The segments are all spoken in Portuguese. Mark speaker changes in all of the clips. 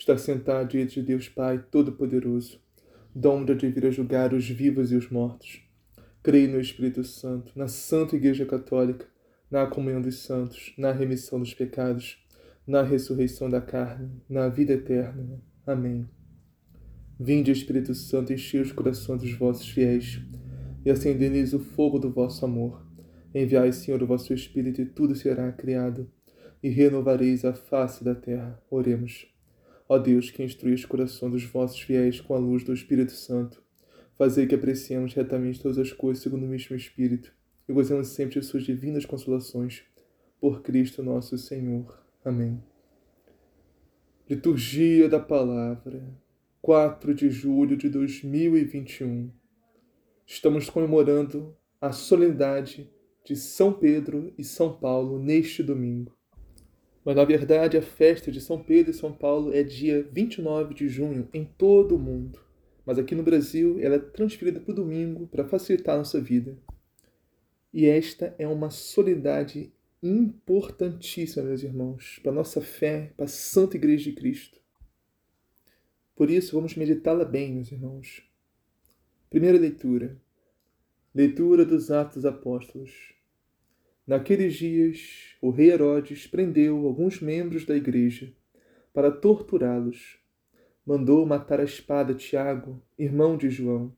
Speaker 1: está sentado diante de Deus Pai Todo-Poderoso, donde de vir a julgar os vivos e os mortos. Creio no Espírito Santo, na Santa Igreja Católica, na comunhão dos santos, na remissão dos pecados, na ressurreição da carne, na vida eterna. Amém. Vinde, Espírito Santo, enchei os corações dos vossos fiéis e acendei-lhes o fogo do vosso amor. Enviai, Senhor, o vosso Espírito e tudo será criado e renovareis a face da terra. Oremos. Ó Deus, que instrui os corações dos vossos fiéis com a luz do Espírito Santo, fazei que apreciemos retamente todas as coisas segundo o mesmo Espírito e gozemos sempre de suas divinas consolações. Por Cristo nosso Senhor. Amém. Liturgia da Palavra, 4 de julho de 2021. Estamos comemorando a solenidade de São Pedro e São Paulo neste domingo. Mas na verdade a festa de São Pedro e São Paulo é dia 29 de junho em todo o mundo. Mas aqui no Brasil ela é transferida para o domingo para facilitar a nossa vida. E esta é uma solenidade importantíssima, meus irmãos, para a nossa fé, para a Santa Igreja de Cristo. Por isso, vamos meditá-la bem, meus irmãos. Primeira leitura. Leitura dos Atos Apóstolos. Naqueles dias, o rei Herodes prendeu alguns membros da igreja para torturá-los. Mandou matar a espada Tiago, irmão de João,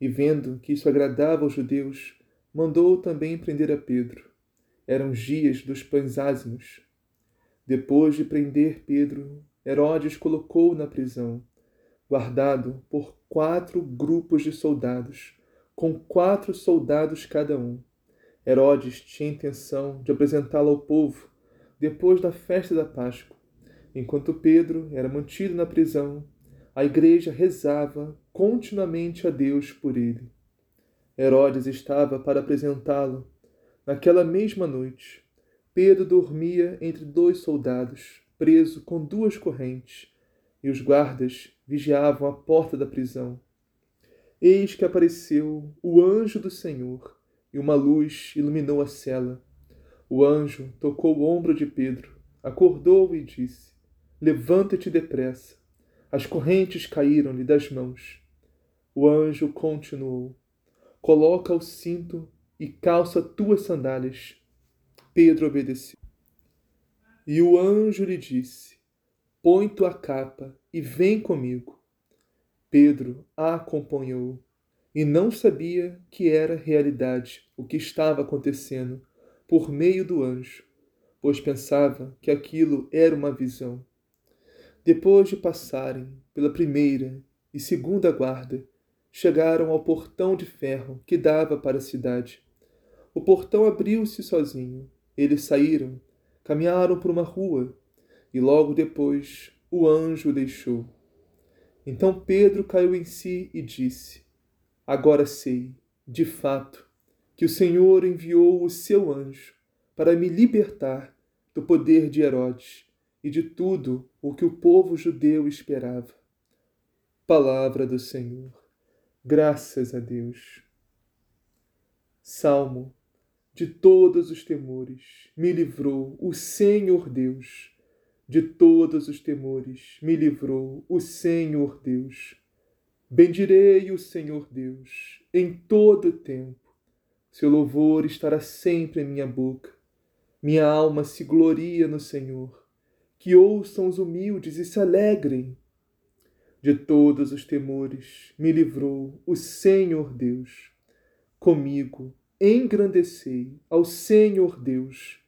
Speaker 1: e vendo que isso agradava aos judeus, mandou também prender a Pedro. Eram os dias dos pães ázimos. Depois de prender Pedro, Herodes colocou na prisão, guardado por quatro grupos de soldados, com quatro soldados cada um Herodes tinha intenção de apresentá-lo ao povo depois da festa da Páscoa. Enquanto Pedro era mantido na prisão, a igreja rezava continuamente a Deus por ele. Herodes estava para apresentá-lo. Naquela mesma noite, Pedro dormia entre dois soldados, preso com duas correntes, e os guardas vigiavam a porta da prisão. Eis que apareceu o anjo do Senhor e uma luz iluminou a cela. O anjo tocou o ombro de Pedro, acordou e disse: Levanta-te depressa. As correntes caíram-lhe das mãos. O anjo continuou: Coloca o cinto e calça tuas sandálias. Pedro obedeceu. E o anjo lhe disse: Põe tua capa e vem comigo. Pedro a acompanhou e não sabia que era realidade o que estava acontecendo por meio do anjo, pois pensava que aquilo era uma visão. Depois de passarem pela primeira e segunda guarda, chegaram ao portão de ferro que dava para a cidade. O portão abriu-se sozinho. Eles saíram, caminharam por uma rua e logo depois o anjo o deixou. Então Pedro caiu em si e disse: Agora sei, de fato, que o Senhor enviou o seu anjo para me libertar do poder de Herodes e de tudo o que o povo judeu esperava. Palavra do Senhor. Graças a Deus. Salmo. De todos os temores me livrou o Senhor Deus. De todos os temores me livrou o Senhor Deus. Bendirei o Senhor Deus em todo tempo. Seu louvor estará sempre em minha boca. Minha alma se gloria no Senhor. Que ouçam os humildes e se alegrem. De todos os temores me livrou o Senhor Deus. Comigo engrandecei ao Senhor Deus.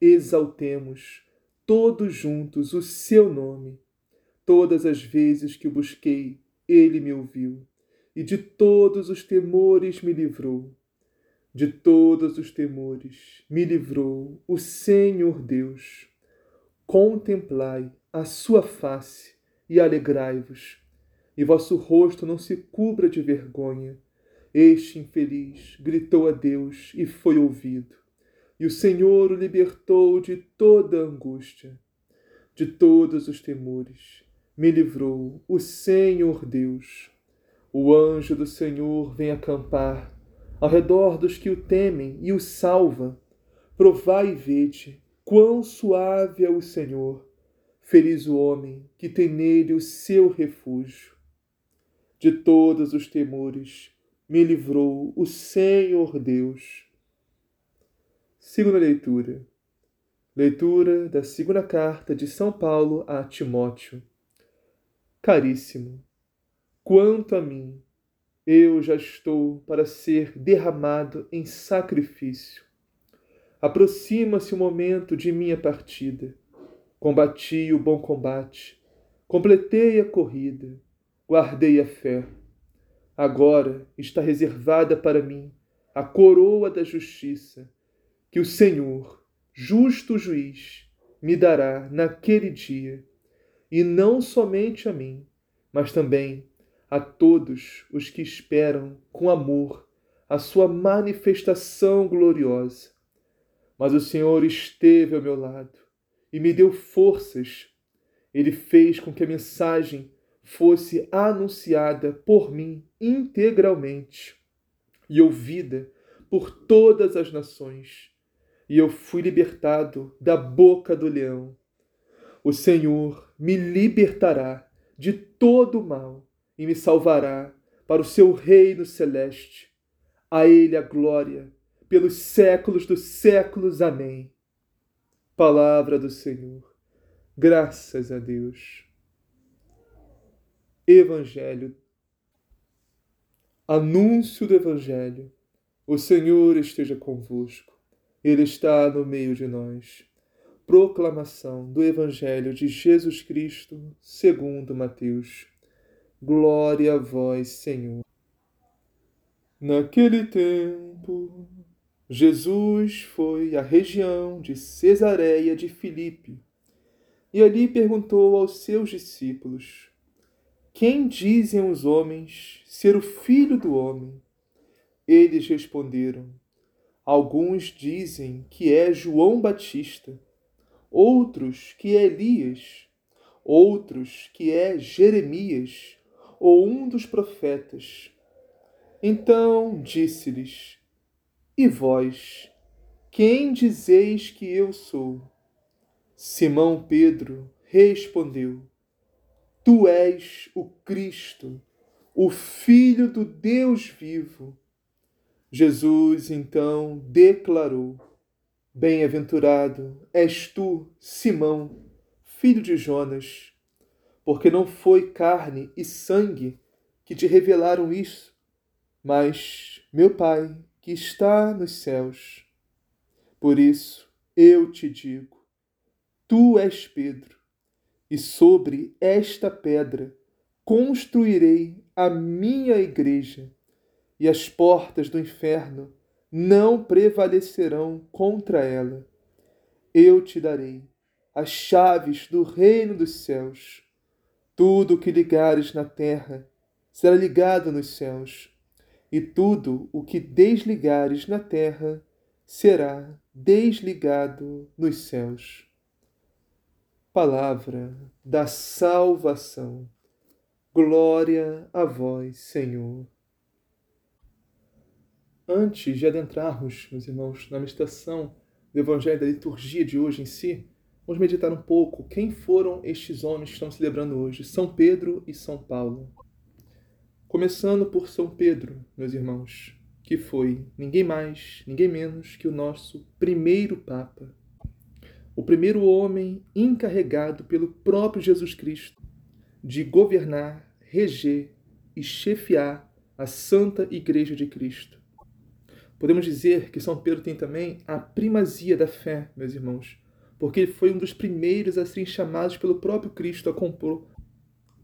Speaker 1: Exaltemos todos juntos o seu nome. Todas as vezes que o busquei, ele me ouviu, e de todos os temores me livrou. De todos os temores me livrou o Senhor Deus. Contemplai a sua face e alegrai-vos, e vosso rosto não se cubra de vergonha. Este infeliz gritou a Deus e foi ouvido, e o Senhor o libertou de toda a angústia, de todos os temores. Me livrou o Senhor Deus. O anjo do Senhor vem acampar ao redor dos que o temem e o salva. Provai e vede quão suave é o Senhor. Feliz o homem que tem nele o seu refúgio. De todos os temores me livrou o Senhor Deus. Segunda leitura. Leitura da segunda carta de São Paulo a Timóteo. Caríssimo, quanto a mim, eu já estou para ser derramado em sacrifício. Aproxima-se o momento de minha partida. Combati o bom combate, completei a corrida, guardei a fé. Agora está reservada para mim a coroa da justiça, que o Senhor, justo juiz, me dará naquele dia, e não somente a mim, mas também a todos os que esperam com amor a sua manifestação gloriosa. Mas o Senhor esteve ao meu lado e me deu forças. Ele fez com que a mensagem fosse anunciada por mim integralmente e ouvida por todas as nações, e eu fui libertado da boca do leão. O Senhor me libertará de todo o mal e me salvará para o seu reino celeste. A Ele a glória, pelos séculos dos séculos. Amém. Palavra do Senhor. Graças a Deus. Evangelho. Anúncio do Evangelho. O Senhor esteja convosco. Ele está no meio de nós. Proclamação do Evangelho de Jesus Cristo, segundo Mateus. Glória a vós, Senhor. Naquele tempo, Jesus foi à região de Cesareia de Filipe e ali perguntou aos seus discípulos: Quem dizem os homens ser o filho do homem? Eles responderam: Alguns dizem que é João Batista, outros que é Elias, outros que é Jeremias ou um dos profetas. Então disse-lhes: E vós, quem dizeis que eu sou? Simão Pedro respondeu: Tu és o Cristo, o Filho do Deus vivo. Jesus então declarou: Bem-aventurado és tu, Simão, filho de Jonas porque não foi carne e sangue que te revelaram isso, mas meu Pai que está nos céus. Por isso eu te digo: tu és Pedro, e sobre esta pedra construirei a minha igreja, e as portas do inferno não prevalecerão contra ela. Eu te darei as chaves do reino dos céus. Tudo o que ligares na terra será ligado nos céus, e tudo o que desligares na terra será desligado nos céus. Palavra da salvação. Glória a vós, Senhor. Antes de adentrarmos, meus irmãos, na meditação do Evangelho da liturgia de hoje em si, Vamos meditar um pouco quem foram estes homens que estamos celebrando hoje, São Pedro e São Paulo. Começando por São Pedro, meus irmãos, que foi ninguém mais, ninguém menos que o nosso primeiro Papa, o primeiro homem encarregado pelo próprio Jesus Cristo de governar, reger e chefiar a Santa Igreja de Cristo. Podemos dizer que São Pedro tem também a primazia da fé, meus irmãos, porque ele foi um dos primeiros a serem chamados pelo próprio Cristo a compor,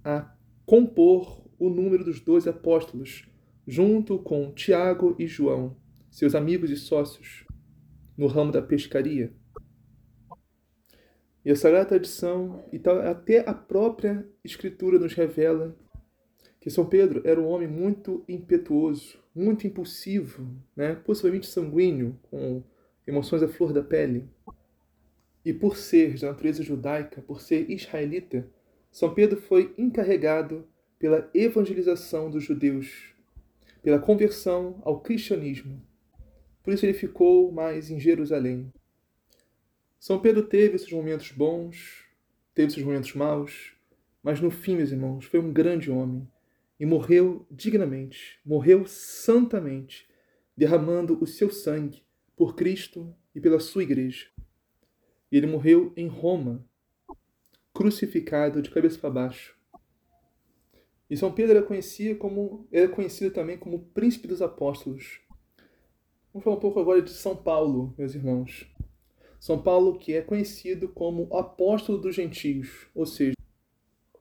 Speaker 1: a compor o número dos doze apóstolos, junto com Tiago e João, seus amigos e sócios, no ramo da pescaria. E a Sagrada Tradição e até a própria Escritura nos revela que São Pedro era um homem muito impetuoso, muito impulsivo, né? possivelmente sanguíneo, com emoções à flor da pele. E por ser de natureza judaica, por ser israelita, São Pedro foi encarregado pela evangelização dos judeus, pela conversão ao cristianismo. Por isso ele ficou mais em Jerusalém. São Pedro teve esses momentos bons, teve esses momentos maus, mas no fim, meus irmãos, foi um grande homem e morreu dignamente, morreu santamente, derramando o seu sangue por Cristo e pela sua igreja. E ele morreu em Roma, crucificado de cabeça para baixo. E São Pedro era conhecido, como, era conhecido também como príncipe dos apóstolos. Vamos falar um pouco agora de São Paulo, meus irmãos. São Paulo, que é conhecido como apóstolo dos gentios, ou seja,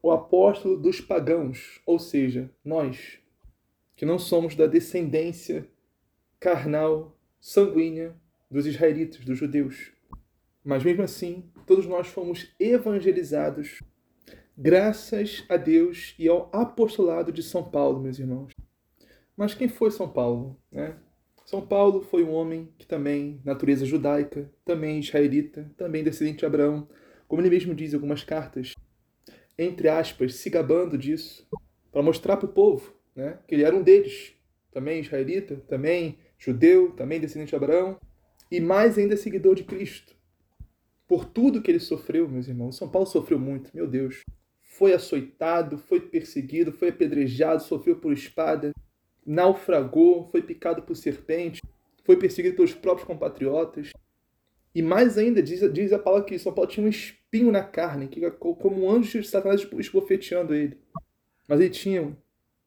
Speaker 1: o apóstolo dos pagãos, ou seja, nós, que não somos da descendência carnal, sanguínea dos israelitas, dos judeus. Mas mesmo assim, todos nós fomos evangelizados graças a Deus e ao apostolado de São Paulo, meus irmãos. Mas quem foi São Paulo? Né? São Paulo foi um homem que também, natureza judaica, também israelita, também descendente de Abraão, como ele mesmo diz em algumas cartas, entre aspas, se gabando disso, para mostrar para o povo né, que ele era um deles, também israelita, também judeu, também descendente de Abraão, e mais ainda seguidor de Cristo. Por tudo que ele sofreu, meus irmãos, São Paulo sofreu muito, meu Deus. Foi açoitado, foi perseguido, foi apedrejado, sofreu por espada, naufragou, foi picado por serpente, foi perseguido pelos próprios compatriotas. E mais ainda, diz, diz a palavra que São Paulo tinha um espinho na carne, que como um anjo de Satanás esbofeteando ele. Mas ele tinha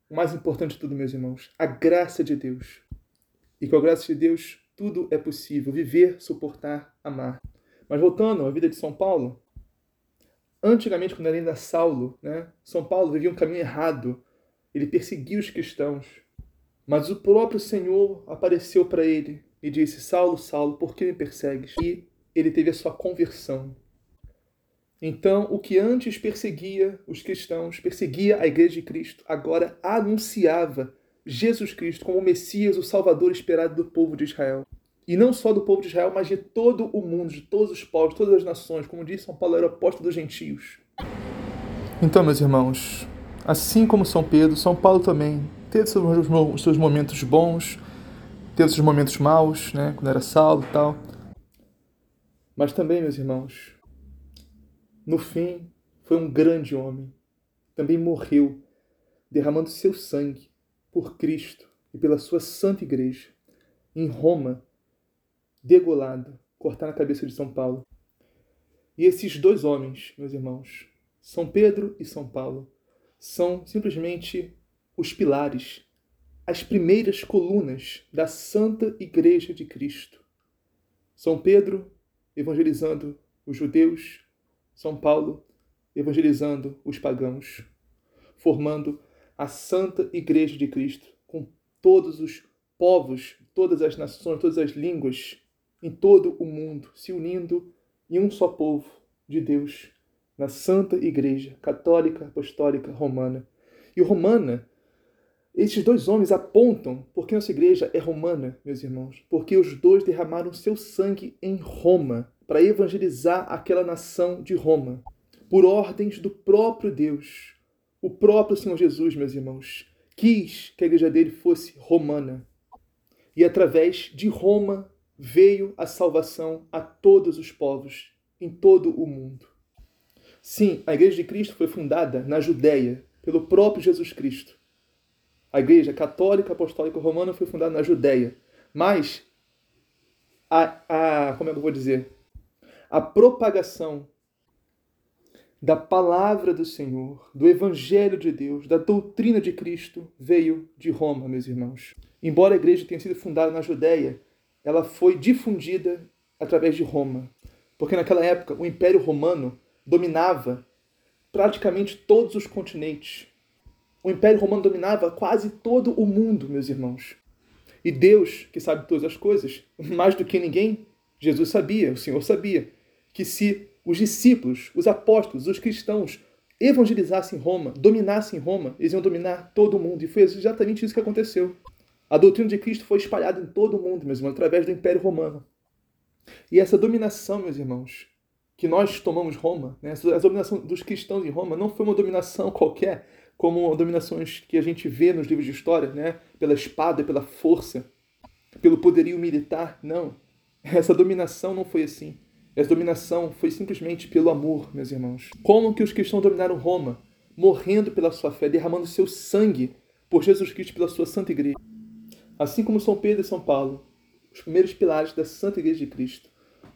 Speaker 1: o mais importante de tudo, meus irmãos, a graça de Deus. E com a graça de Deus, tudo é possível. Viver, suportar, amar. Mas voltando à vida de São Paulo, antigamente, quando era ainda Saulo, né, São Paulo vivia um caminho errado. Ele perseguia os cristãos. Mas o próprio Senhor apareceu para ele e disse: Saulo, Saulo, por que me persegues? E ele teve a sua conversão. Então, o que antes perseguia os cristãos, perseguia a igreja de Cristo, agora anunciava Jesus Cristo como o Messias, o Salvador esperado do povo de Israel. E não só do povo de Israel, mas de todo o mundo, de todos os povos, todas as nações. Como disse São Paulo, era o apóstolo dos gentios. Então, meus irmãos, assim como São Pedro, São Paulo também teve seus momentos bons, teve seus momentos maus, né, quando era Saulo e tal. Mas também, meus irmãos, no fim, foi um grande homem. Também morreu, derramando seu sangue por Cristo e pela sua santa igreja, em Roma, degolado, cortar na cabeça de São Paulo. E esses dois homens, meus irmãos, São Pedro e São Paulo, são simplesmente os pilares as primeiras colunas da Santa Igreja de Cristo. São Pedro evangelizando os judeus, São Paulo evangelizando os pagãos, formando a Santa Igreja de Cristo com todos os povos, todas as nações, todas as línguas em todo o mundo, se unindo em um só povo de Deus, na Santa Igreja Católica Apostólica Romana. E romana esses dois homens apontam porque nossa igreja é romana, meus irmãos, porque os dois derramaram seu sangue em Roma para evangelizar aquela nação de Roma, por ordens do próprio Deus. O próprio Senhor Jesus, meus irmãos, quis que a igreja dele fosse romana. E através de Roma veio a salvação a todos os povos, em todo o mundo. Sim, a igreja de Cristo foi fundada na Judéia pelo próprio Jesus Cristo a Igreja Católica Apostólica Romana foi fundada na Judéia, mas a, a como é que eu vou dizer? A propagação da palavra do Senhor, do Evangelho de Deus, da doutrina de Cristo veio de Roma, meus irmãos. Embora a igreja tenha sido fundada na Judéia, ela foi difundida através de Roma, porque naquela época o Império Romano dominava praticamente todos os continentes o Império Romano dominava quase todo o mundo, meus irmãos. E Deus, que sabe todas as coisas, mais do que ninguém, Jesus sabia, o Senhor sabia, que se os discípulos, os apóstolos, os cristãos evangelizassem Roma, dominassem Roma, eles iam dominar todo o mundo. E foi exatamente isso que aconteceu. A doutrina de Cristo foi espalhada em todo o mundo, meus irmãos, através do Império Romano. E essa dominação, meus irmãos, que nós tomamos Roma, né, a dominação dos cristãos em Roma, não foi uma dominação qualquer, como dominações que a gente vê nos livros de história, né, pela espada, pela força, pelo poderio militar. Não. Essa dominação não foi assim. Essa dominação foi simplesmente pelo amor, meus irmãos. Como que os cristãos dominaram Roma? Morrendo pela sua fé, derramando seu sangue por Jesus Cristo pela sua santa igreja. Assim como São Pedro e São Paulo, os primeiros pilares da Santa Igreja de Cristo.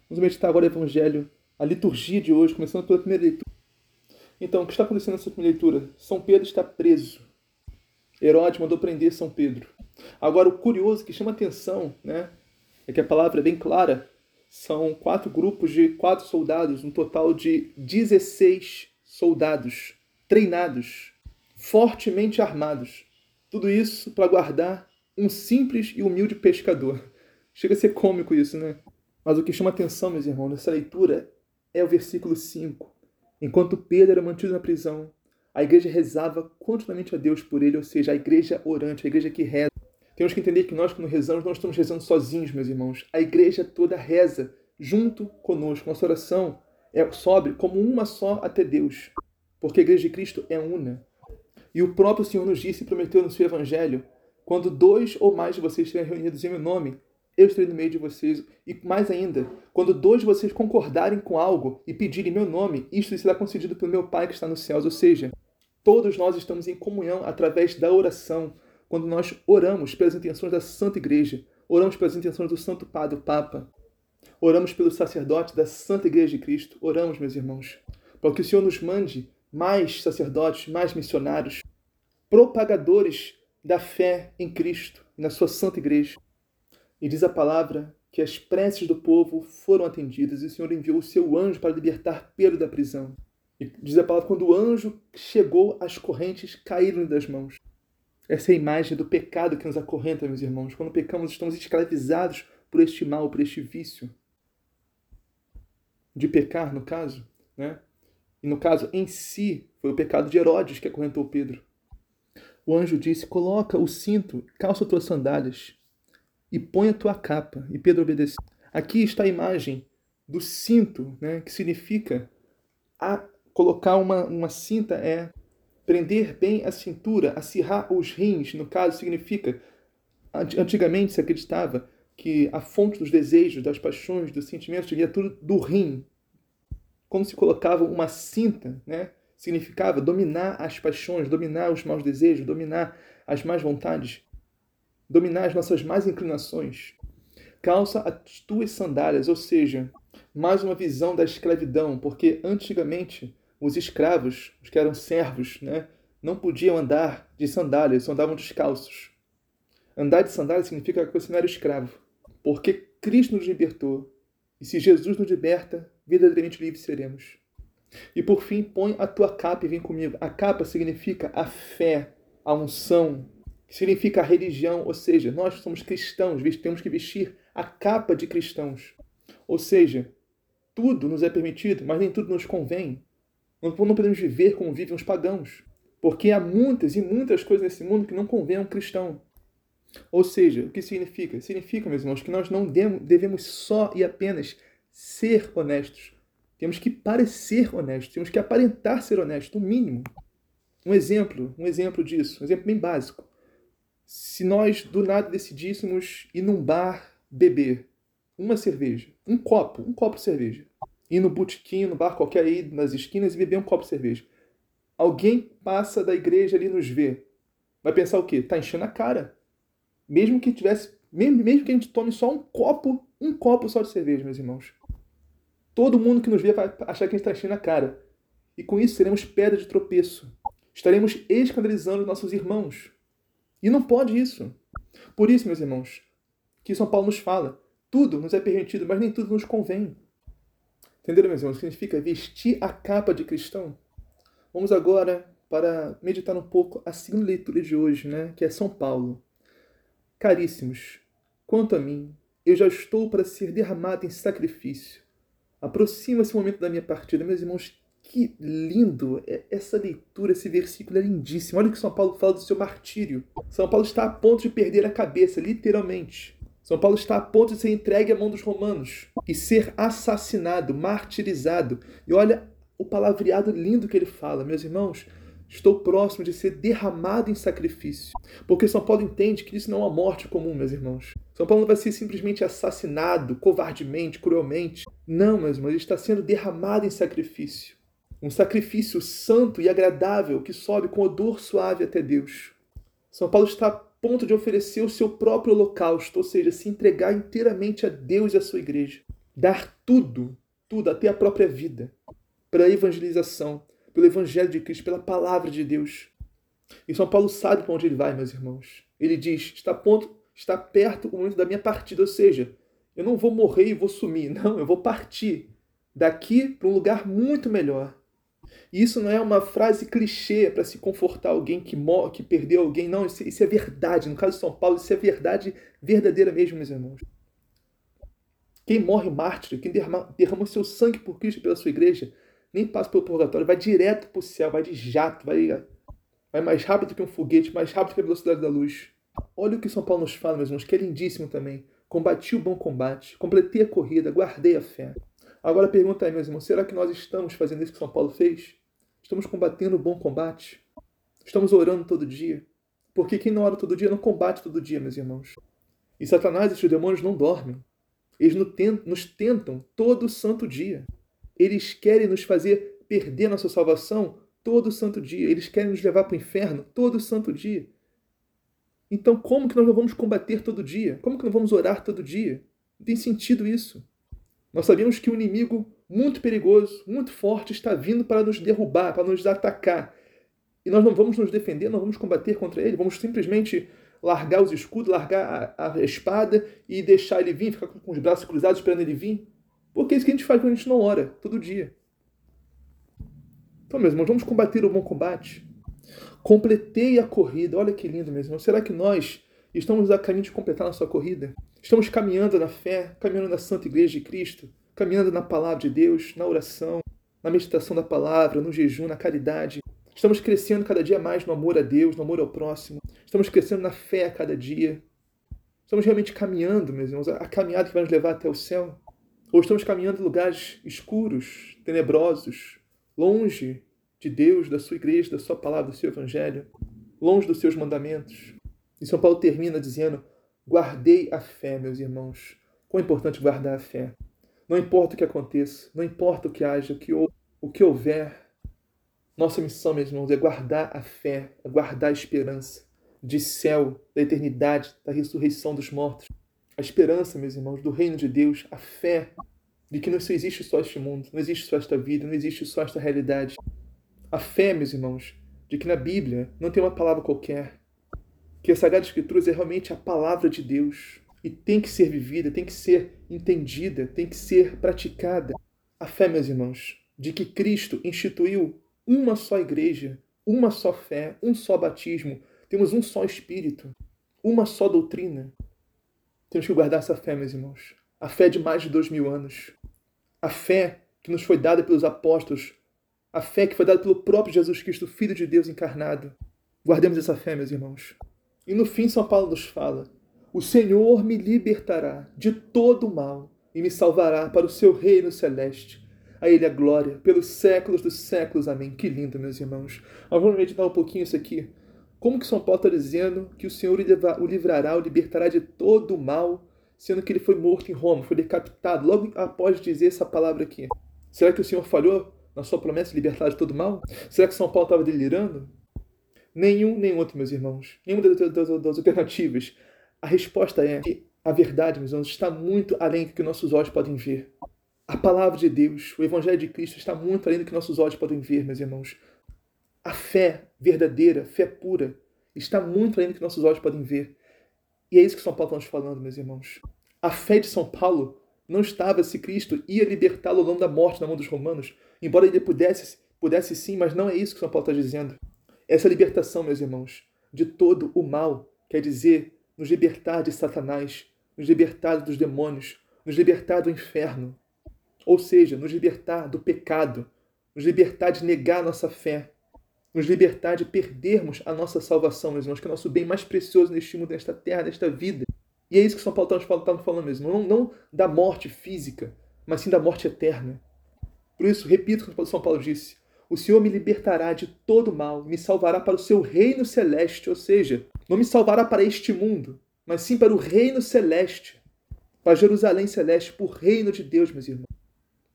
Speaker 1: Vamos meditar agora o Evangelho, a liturgia de hoje, começando pela primeira leitura. Então, o que está acontecendo nessa primeira leitura? São Pedro está preso. Herodes mandou prender São Pedro. Agora, o curioso que chama atenção, né, é que a palavra é bem clara. São quatro grupos de quatro soldados, um total de 16 soldados treinados, fortemente armados. Tudo isso para guardar um simples e humilde pescador. Chega a ser cômico isso, né? Mas o que chama atenção, meus irmãos, nessa leitura é o versículo 5. Enquanto Pedro era mantido na prisão, a igreja rezava continuamente a Deus por ele, ou seja, a igreja orante, a igreja que reza. Temos que entender que nós, quando rezamos, não estamos rezando sozinhos, meus irmãos. A igreja toda reza junto conosco. Nossa oração é, sobe como uma só até Deus, porque a igreja de Cristo é una. E o próprio Senhor nos disse e prometeu no seu evangelho: quando dois ou mais de vocês estiverem reunidos em meu nome, eu estarei no meio de vocês. E mais ainda, quando dois de vocês concordarem com algo e pedirem meu nome, isto será concedido pelo meu Pai que está nos céus. Ou seja, todos nós estamos em comunhão através da oração quando nós oramos pelas intenções da Santa Igreja, oramos pelas intenções do Santo Padre, o Papa, oramos pelos sacerdotes da Santa Igreja de Cristo, oramos, meus irmãos, para que o Senhor nos mande mais sacerdotes, mais missionários, propagadores da fé em Cristo e na sua Santa Igreja. E diz a palavra que as preces do povo foram atendidas e o Senhor enviou o seu anjo para libertar Pedro da prisão. E diz a palavra quando o anjo chegou, as correntes caíram das mãos. Essa é a imagem do pecado que nos acorrenta, meus irmãos. Quando pecamos, estamos escravizados por este mal, por este vício. De pecar, no caso, né? E no caso, em si, foi o pecado de Herodes que acorrentou Pedro. O anjo disse: Coloca o cinto, calça tuas sandálias e põe a tua capa. E Pedro obedeceu. Aqui está a imagem do cinto, né? que significa a colocar uma, uma cinta é Prender bem a cintura, acirrar os rins, no caso, significa. Antigamente se acreditava que a fonte dos desejos, das paixões, dos sentimentos vinha tudo do rim. Como se colocava uma cinta, né? Significava dominar as paixões, dominar os maus desejos, dominar as más vontades, dominar as nossas más inclinações. Calça as tuas sandálias, ou seja, mais uma visão da escravidão, porque antigamente os escravos, os que eram servos, né, não podiam andar de sandálias, andavam descalços. Andar de sandálias significa que você não era escravo, porque Cristo nos libertou. E se Jesus nos liberta, verdadeiramente livres seremos. E por fim, põe a tua capa e vem comigo. A capa significa a fé, a unção, significa religião, ou seja, nós somos cristãos, temos que vestir a capa de cristãos. Ou seja, tudo nos é permitido, mas nem tudo nos convém. Não podemos viver como vivem os pagãos, porque há muitas e muitas coisas nesse mundo que não convêm a um cristão. Ou seja, o que significa? Significa, meus irmãos, que nós não devemos só e apenas ser honestos. Temos que parecer honestos, temos que aparentar ser honestos, no mínimo. Um exemplo, um exemplo disso, um exemplo bem básico. Se nós do nada decidíssemos ir num bar beber uma cerveja, um copo, um copo de cerveja, ir no botequim, no bar qualquer aí, nas esquinas e beber um copo de cerveja. Alguém passa da igreja ali nos vê. Vai pensar o quê? Tá enchendo a cara. Mesmo que tivesse, mesmo, mesmo que a gente tome só um copo, um copo só de cerveja, meus irmãos. Todo mundo que nos vê vai achar que a gente está enchendo a cara. E com isso seremos pedra de tropeço. Estaremos escandalizando nossos irmãos. E não pode isso. Por isso, meus irmãos, que São Paulo nos fala: tudo nos é permitido, mas nem tudo nos convém. Entenderam, meus irmãos? Significa vestir a capa de cristão. Vamos agora para meditar um pouco a segunda leitura de hoje, né? que é São Paulo. Caríssimos, quanto a mim, eu já estou para ser derramado em sacrifício, Aproxima-se o momento da minha partida. Meus irmãos, que lindo! É, essa leitura, esse versículo é lindíssimo. Olha o que São Paulo fala do seu martírio. São Paulo está a ponto de perder a cabeça, literalmente. São Paulo está a ponto de ser entregue à mão dos romanos e ser assassinado, martirizado. E olha o palavreado lindo que ele fala, meus irmãos. Estou próximo de ser derramado em sacrifício. Porque São Paulo entende que isso não é uma morte comum, meus irmãos. São Paulo não vai ser simplesmente assassinado covardemente, cruelmente. Não, meus irmãos, ele está sendo derramado em sacrifício. Um sacrifício santo e agradável que sobe com odor suave até Deus. São Paulo está a ponto de oferecer o seu próprio holocausto, ou seja, se entregar inteiramente a Deus e à sua igreja. Dar tudo, tudo, até a própria vida, para a evangelização, pelo Evangelho de Cristo, pela palavra de Deus. E São Paulo sabe para onde ele vai, meus irmãos. Ele diz: está, ponto, está perto o momento da minha partida, ou seja, eu não vou morrer e vou sumir, não, eu vou partir daqui para um lugar muito melhor. E isso não é uma frase clichê para se confortar alguém que morre, que perdeu alguém, não, isso, isso é verdade. No caso de São Paulo, isso é verdade verdadeira mesmo, meus irmãos. Quem morre mártir, quem derrama, derrama seu sangue por Cristo pela sua igreja, nem passa pelo purgatório, vai direto para o céu, vai de jato, vai, vai mais rápido que um foguete, mais rápido que a velocidade da luz. Olha o que São Paulo nos fala, meus irmãos, que é lindíssimo também. Combati o bom combate, completei a corrida, guardei a fé. Agora pergunta aí, meus irmãos, será que nós estamos fazendo isso que São Paulo fez? Estamos combatendo o bom combate? Estamos orando todo dia? Porque quem não ora todo dia não combate todo dia, meus irmãos. E Satanás e os demônios não dormem. Eles nos tentam todo santo dia. Eles querem nos fazer perder nossa salvação todo santo dia. Eles querem nos levar para o inferno todo santo dia. Então, como que nós não vamos combater todo dia? Como que não vamos orar todo dia? Não tem sentido isso. Nós sabemos que um inimigo muito perigoso, muito forte, está vindo para nos derrubar, para nos atacar. E nós não vamos nos defender, não vamos combater contra ele, vamos simplesmente largar os escudos, largar a, a espada e deixar ele vir, ficar com os braços cruzados esperando ele vir. Porque é isso que a gente faz quando a gente não ora, todo dia. Então, meus irmãos, vamos combater o bom combate. Completei a corrida. Olha que lindo, meus irmãos. Será que nós estamos a caminho de completar a nossa corrida? Estamos caminhando na fé, caminhando na Santa Igreja de Cristo, caminhando na palavra de Deus, na oração, na meditação da palavra, no jejum, na caridade. Estamos crescendo cada dia mais no amor a Deus, no amor ao próximo. Estamos crescendo na fé a cada dia. Estamos realmente caminhando, meus irmãos, a caminhada que vai nos levar até o céu. Ou estamos caminhando em lugares escuros, tenebrosos, longe de Deus, da sua igreja, da sua palavra, do seu evangelho, longe dos seus mandamentos. E São Paulo termina dizendo: Guardei a fé, meus irmãos. Quão importante guardar a fé. Não importa o que aconteça, não importa o que haja, o que, o que houver, nossa missão, meus irmãos, é guardar a fé, é guardar a esperança de céu, da eternidade, da ressurreição dos mortos a esperança, meus irmãos, do reino de Deus, a fé de que não existe só este mundo, não existe só esta vida, não existe só esta realidade. A fé, meus irmãos, de que na Bíblia não tem uma palavra qualquer, que a Sagrada Escritura é realmente a palavra de Deus e tem que ser vivida, tem que ser entendida, tem que ser praticada. A fé, meus irmãos, de que Cristo instituiu uma só igreja, uma só fé, um só batismo, temos um só Espírito, uma só doutrina, temos que guardar essa fé, meus irmãos. A fé de mais de dois mil anos. A fé que nos foi dada pelos apóstolos. A fé que foi dada pelo próprio Jesus Cristo, Filho de Deus encarnado. Guardemos essa fé, meus irmãos. E no fim, São Paulo nos fala: O Senhor me libertará de todo o mal e me salvará para o seu reino celeste. A Ele a glória, pelos séculos dos séculos. Amém. Que lindo, meus irmãos. Nós vamos meditar um pouquinho isso aqui. Como que São Paulo está dizendo que o Senhor o livrará, o libertará de todo o mal, sendo que ele foi morto em Roma, foi decapitado, logo após dizer essa palavra aqui? Será que o Senhor falhou na sua promessa de libertar de todo o mal? Será que São Paulo estava delirando? Nenhum, nem outro, meus irmãos. Nenhuma das, das, das alternativas. A resposta é que a verdade, meus irmãos, está muito além do que nossos olhos podem ver. A palavra de Deus, o Evangelho de Cristo, está muito além do que nossos olhos podem ver, meus irmãos. A fé verdadeira, fé pura, está muito além do que nossos olhos podem ver. E é isso que São Paulo está nos falando, meus irmãos. A fé de São Paulo não estava se Cristo ia libertá-lo ao longo da morte na mão dos romanos, embora ele pudesse, pudesse sim, mas não é isso que São Paulo está dizendo. Essa libertação, meus irmãos, de todo o mal, quer dizer nos libertar de Satanás, nos libertar dos demônios, nos libertar do inferno. ou seja, nos libertar do pecado, nos libertar de negar nossa fé, nos libertar de perdermos a nossa salvação, meus irmãos, que é o nosso bem mais precioso neste mundo, nesta terra, nesta vida. E é isso que São Paulo está nos falando mesmo, não, não da morte física, mas sim da morte eterna. Por isso, repito o que São Paulo disse: o Senhor me libertará de todo mal, me salvará para o seu reino celeste, ou seja, não me salvará para este mundo, mas sim para o reino celeste, para Jerusalém celeste, para o reino de Deus, meus irmãos.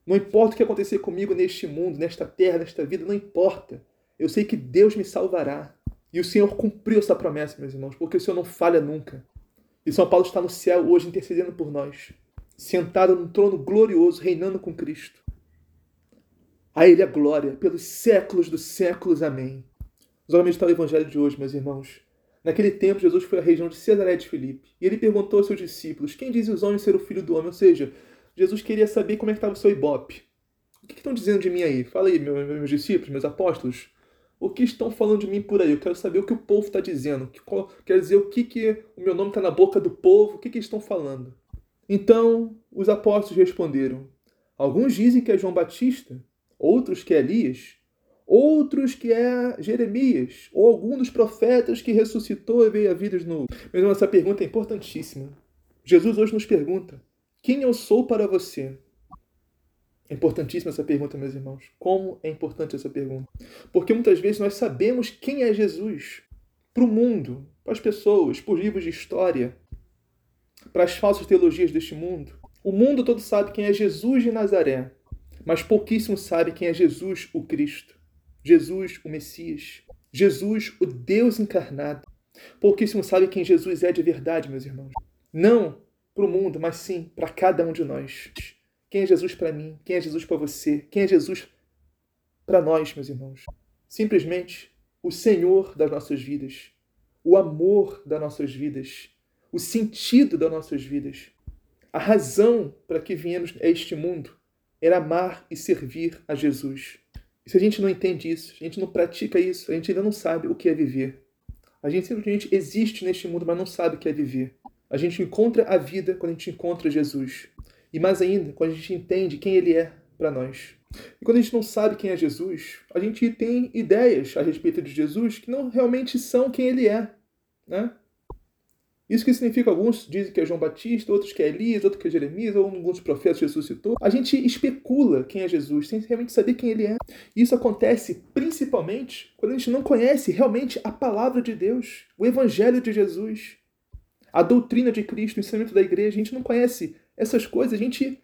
Speaker 1: Não importa o que acontecer comigo neste mundo, nesta terra, nesta vida, não importa. Eu sei que Deus me salvará. E o Senhor cumpriu essa promessa, meus irmãos, porque o Senhor não falha nunca. E São Paulo está no céu hoje intercedendo por nós, sentado no trono glorioso, reinando com Cristo. A Ele a glória pelos séculos dos séculos. Amém. Vamos meditar o Evangelho de hoje, meus irmãos. Naquele tempo, Jesus foi à região de Cesaré de Filipe e ele perguntou aos seus discípulos: Quem dizem os homens ser o filho do homem? Ou seja, Jesus queria saber como é que estava o seu ibope. O que, estão dizendo de mim aí? Fala aí, meus, discípulos, meus apóstolos. O que estão falando de mim por aí? Eu quero saber o que o povo está dizendo. Quer dizer, o que, que o meu nome está na boca do povo? O que, que estão falando? Então, os apóstolos responderam: Alguns dizem que é João Batista, outros que é Elias, outros que é Jeremias, ou algum dos profetas que ressuscitou e veio a vida de novo. Mas essa pergunta é importantíssima. Jesus hoje nos pergunta: quem eu sou para você? É importantíssima essa pergunta, meus irmãos. Como é importante essa pergunta? Porque muitas vezes nós sabemos quem é Jesus para o mundo, para as pessoas, por livros de história, para as falsas teologias deste mundo. O mundo todo sabe quem é Jesus de Nazaré, mas pouquíssimo sabe quem é Jesus, o Cristo, Jesus, o Messias, Jesus, o Deus encarnado. Pouquíssimo sabe quem Jesus é de verdade, meus irmãos. Não para o mundo, mas sim para cada um de nós. Quem é Jesus para mim? Quem é Jesus para você? Quem é Jesus para nós, meus irmãos? Simplesmente o Senhor das nossas vidas, o amor das nossas vidas, o sentido das nossas vidas. A razão para que viemos a este mundo era amar e servir a Jesus. E se a gente não entende isso, a gente não pratica isso, a gente ainda não sabe o que é viver. A gente simplesmente existe neste mundo, mas não sabe o que é viver. A gente encontra a vida quando a gente encontra Jesus. E mais ainda, quando a gente entende quem ele é para nós. E quando a gente não sabe quem é Jesus, a gente tem ideias a respeito de Jesus que não realmente são quem ele é. Né? Isso que significa, alguns dizem que é João Batista, outros que é Elias, outros que é Jeremias, ou alguns profetas ressuscitou. A gente especula quem é Jesus, sem realmente saber quem ele é. Isso acontece principalmente quando a gente não conhece realmente a palavra de Deus, o evangelho de Jesus, a doutrina de Cristo, o ensinamento da igreja. A gente não conhece essas coisas, a gente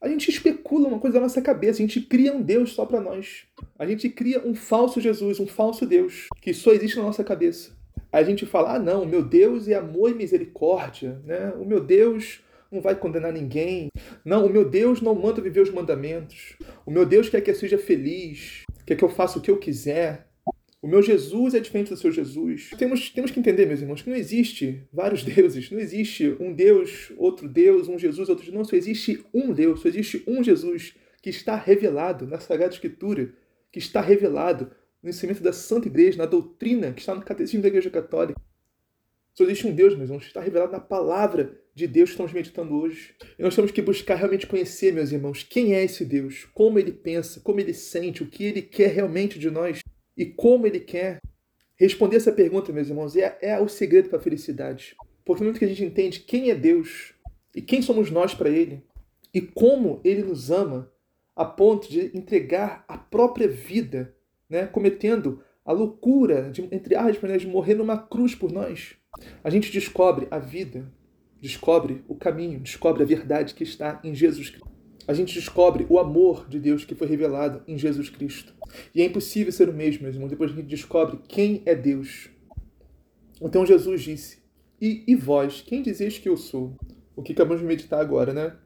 Speaker 1: a gente especula uma coisa na nossa cabeça, a gente cria um Deus só para nós. A gente cria um falso Jesus, um falso Deus, que só existe na nossa cabeça a gente fala, ah, não, meu Deus é amor e misericórdia, né? O meu Deus não vai condenar ninguém. Não, o meu Deus não manda viver os mandamentos. O meu Deus quer que eu seja feliz, quer que eu faça o que eu quiser. O meu Jesus é diferente do seu Jesus. Temos, temos que entender, meus irmãos, que não existe vários deuses. Não existe um Deus, outro Deus, um Jesus, outro Não, só existe um Deus, só existe um Jesus que está revelado na Sagrada Escritura, que está revelado no ensinamento da Santa Igreja, na doutrina que está no Catecismo da Igreja Católica. Só existe um Deus, meus irmãos, está revelado na palavra de Deus que estamos meditando hoje. E nós temos que buscar realmente conhecer, meus irmãos, quem é esse Deus, como ele pensa, como ele sente, o que ele quer realmente de nós e como ele quer. Responder essa pergunta, meus irmãos, é, é o segredo para a felicidade. Porque no momento que a gente entende quem é Deus e quem somos nós para ele e como ele nos ama, a ponto de entregar a própria vida né, cometendo a loucura, de, entre aspas, né, de morrer numa cruz por nós. A gente descobre a vida, descobre o caminho, descobre a verdade que está em Jesus Cristo. A gente descobre o amor de Deus que foi revelado em Jesus Cristo. E é impossível ser o mesmo, meus irmãos, depois a gente descobre quem é Deus. Então Jesus disse: E, e vós, quem dizeis que eu sou? O que acabamos de meditar agora, né?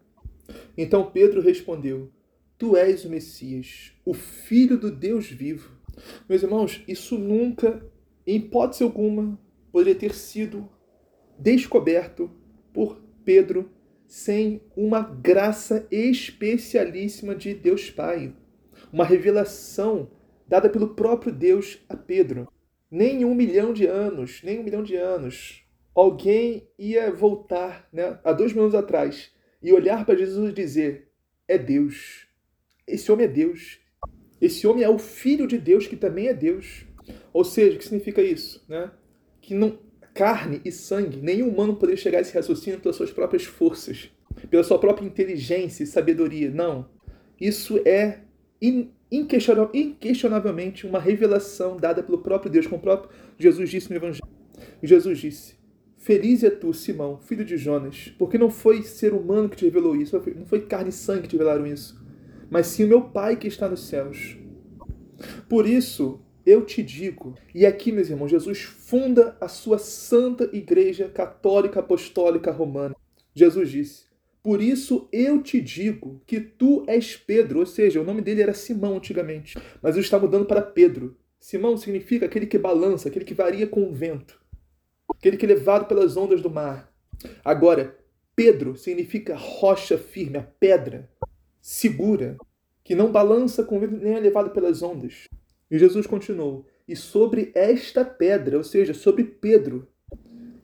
Speaker 1: Então Pedro respondeu: Tu és o Messias, o Filho do Deus vivo. Meus irmãos, isso nunca, em hipótese alguma, poderia ter sido descoberto por Pedro sem uma graça especialíssima de Deus Pai. Uma revelação dada pelo próprio Deus a Pedro. Nem um milhão de anos, nem um milhão de anos, alguém ia voltar né, há dois mil anos atrás e olhar para Jesus e dizer: é Deus. Esse homem é Deus. Esse homem é o filho de Deus que também é Deus. Ou seja, o que significa isso? Né? Que não carne e sangue, nenhum humano poderia chegar a esse raciocínio pelas suas próprias forças, pela sua própria inteligência e sabedoria. Não. Isso é inquestionavelmente uma revelação dada pelo próprio Deus, como o próprio Jesus disse no Evangelho. Jesus disse: Feliz é tu, Simão, filho de Jonas, porque não foi ser humano que te revelou isso, não foi carne e sangue que te revelaram isso, mas sim o meu Pai que está nos céus. Por isso, eu te digo, e aqui, meus irmãos, Jesus funda a sua santa igreja católica apostólica romana. Jesus disse: Por isso eu te digo que tu és Pedro, ou seja, o nome dele era Simão antigamente, mas ele está mudando para Pedro. Simão significa aquele que balança, aquele que varia com o vento, aquele que é levado pelas ondas do mar. Agora, Pedro significa rocha firme, a pedra segura, que não balança com vento nem é levado pelas ondas. E Jesus continuou: E sobre esta pedra, ou seja, sobre Pedro,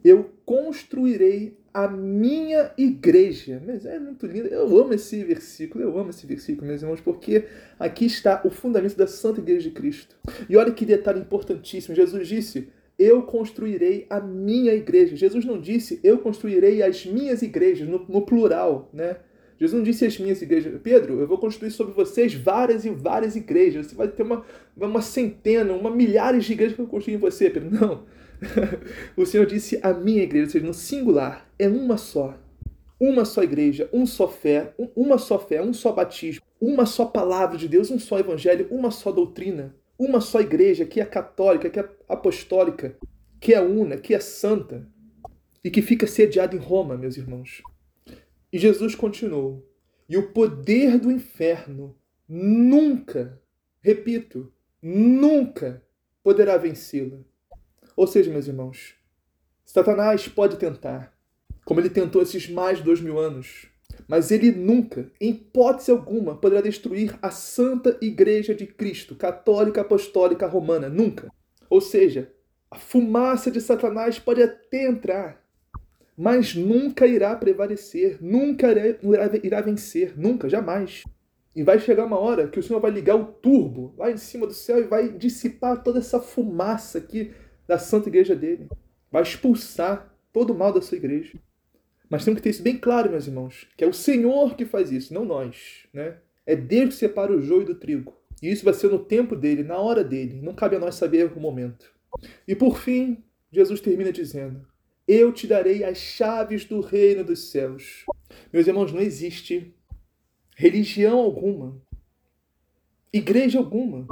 Speaker 1: eu construirei a minha igreja. Mas é muito lindo. Eu amo esse versículo, eu amo esse versículo, meus irmãos, porque aqui está o fundamento da Santa Igreja de Cristo. E olha que detalhe importantíssimo. Jesus disse: Eu construirei a minha igreja. Jesus não disse: Eu construirei as minhas igrejas, no, no plural, né? Jesus não disse às minhas igrejas, Pedro, eu vou construir sobre vocês várias e várias igrejas. Você vai ter uma, uma centena, uma milhares de igrejas que eu construir em você, Pedro. Não. o Senhor disse a minha igreja, ou seja, no singular, é uma só. Uma só igreja, um só fé, uma só fé, um só batismo, uma só palavra de Deus, um só evangelho, uma só doutrina, uma só igreja que é católica, que é apostólica, que é una, que é santa e que fica sediada em Roma, meus irmãos. E Jesus continuou: E o poder do inferno nunca, repito, nunca poderá vencê-la. Ou seja, meus irmãos, Satanás pode tentar, como ele tentou esses mais dois mil anos, mas ele nunca, em hipótese alguma, poderá destruir a Santa Igreja de Cristo, católica apostólica romana. Nunca. Ou seja, a fumaça de Satanás pode até entrar, mas nunca irá prevalecer, nunca irá vencer, nunca, jamais. E vai chegar uma hora que o Senhor vai ligar o turbo lá em cima do céu e vai dissipar toda essa fumaça aqui da santa igreja dele. Vai expulsar todo o mal da sua igreja. Mas temos que ter isso bem claro, meus irmãos, que é o Senhor que faz isso, não nós. Né? É Deus que separa o joio do trigo. E isso vai ser no tempo dele, na hora dele. Não cabe a nós saber o momento. E por fim, Jesus termina dizendo: eu te darei as chaves do reino dos céus. Meus irmãos, não existe religião alguma, igreja alguma,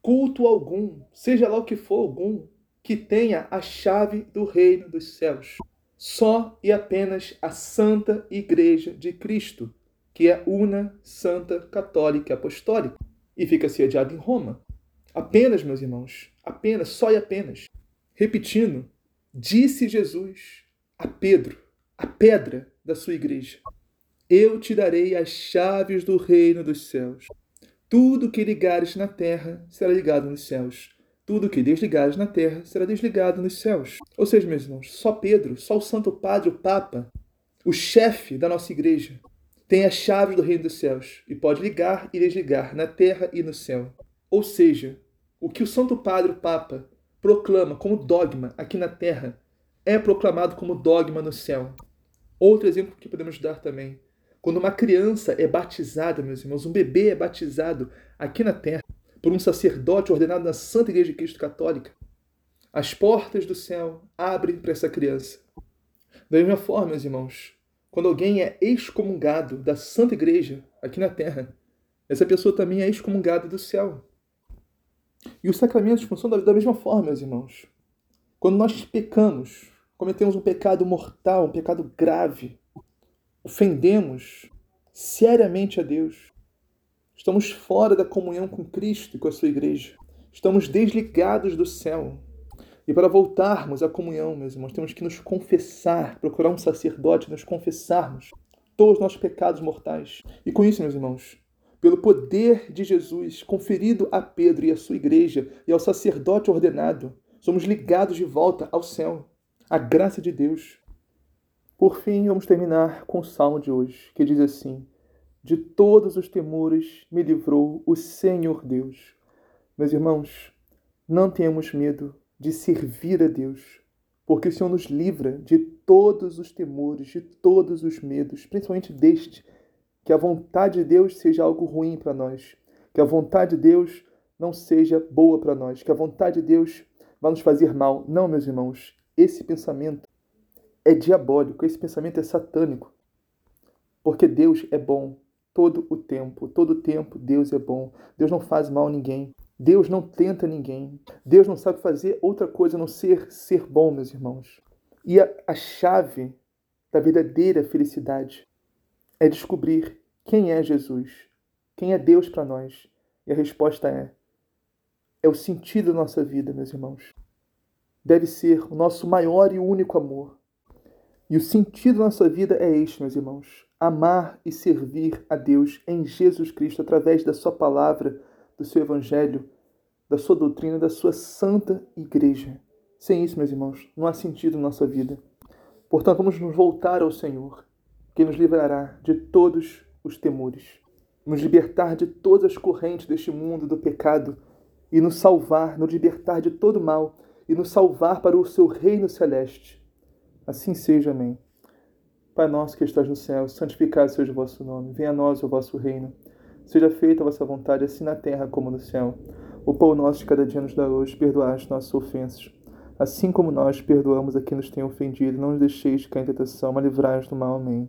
Speaker 1: culto algum, seja lá o que for algum, que tenha a chave do reino dos céus. Só e apenas a Santa Igreja de Cristo, que é una, santa, católica e apostólica, e fica sediada em Roma. Apenas, meus irmãos, apenas, só e apenas. Repetindo, Disse Jesus a Pedro, a pedra da sua igreja: Eu te darei as chaves do reino dos céus. Tudo que ligares na terra será ligado nos céus. Tudo que desligares na terra será desligado nos céus. Ou seja, meus irmãos, só Pedro, só o Santo Padre, o Papa, o chefe da nossa igreja, tem as chaves do reino dos céus e pode ligar e desligar na terra e no céu. Ou seja, o que o Santo Padre, o Papa, proclama como dogma aqui na terra é proclamado como dogma no céu. Outro exemplo que podemos dar também. Quando uma criança é batizada, meus irmãos, um bebê é batizado aqui na terra por um sacerdote ordenado na Santa Igreja de Cristo Católica, as portas do céu abrem para essa criança. Da mesma forma, meus irmãos, quando alguém é excomungado da Santa Igreja aqui na terra, essa pessoa também é excomungada do céu. E os sacramentos funcionam da mesma forma, meus irmãos. Quando nós pecamos, cometemos um pecado mortal, um pecado grave, ofendemos seriamente a Deus, estamos fora da comunhão com Cristo e com a sua igreja, estamos desligados do céu. E para voltarmos à comunhão, meus irmãos, temos que nos confessar, procurar um sacerdote, nos confessarmos todos os nossos pecados mortais. E com isso, meus irmãos, pelo poder de Jesus conferido a Pedro e à sua igreja e ao sacerdote ordenado, somos ligados de volta ao céu, à graça de Deus. Por fim, vamos terminar com o salmo de hoje, que diz assim: De todos os temores me livrou o Senhor Deus. Meus irmãos, não tenhamos medo de servir a Deus, porque o Senhor nos livra de todos os temores, de todos os medos, principalmente deste, que a vontade de Deus seja algo ruim para nós, que a vontade de Deus não seja boa para nós, que a vontade de Deus vá nos fazer mal. Não, meus irmãos, esse pensamento é diabólico, esse pensamento é satânico. Porque Deus é bom todo o tempo, todo o tempo Deus é bom. Deus não faz mal a ninguém. Deus não tenta ninguém. Deus não sabe fazer outra coisa a não ser ser bom, meus irmãos. E a, a chave da verdadeira felicidade é descobrir quem é Jesus, quem é Deus para nós. E a resposta é: é o sentido da nossa vida, meus irmãos. Deve ser o nosso maior e único amor. E o sentido da nossa vida é este, meus irmãos: amar e servir a Deus em Jesus Cristo através da Sua palavra, do seu Evangelho, da Sua doutrina, da Sua santa Igreja. Sem isso, meus irmãos, não há sentido na nossa vida. Portanto, vamos nos voltar ao Senhor, que nos livrará de todos os temores, nos libertar de todas as correntes deste mundo do pecado e nos salvar, nos libertar de todo mal e nos salvar para o seu reino celeste Assim seja, amém. Pai nosso que estás no céu, santificado seja o vosso nome. Venha a nós o vosso reino. Seja feita a vossa vontade, assim na terra como no céu. O pão nosso de cada dia nos dá hoje, perdoai as nossas ofensas, assim como nós perdoamos a quem nos tem ofendido. Não nos deixeis de cair em tentação, mas livrai-nos do mal. Amém.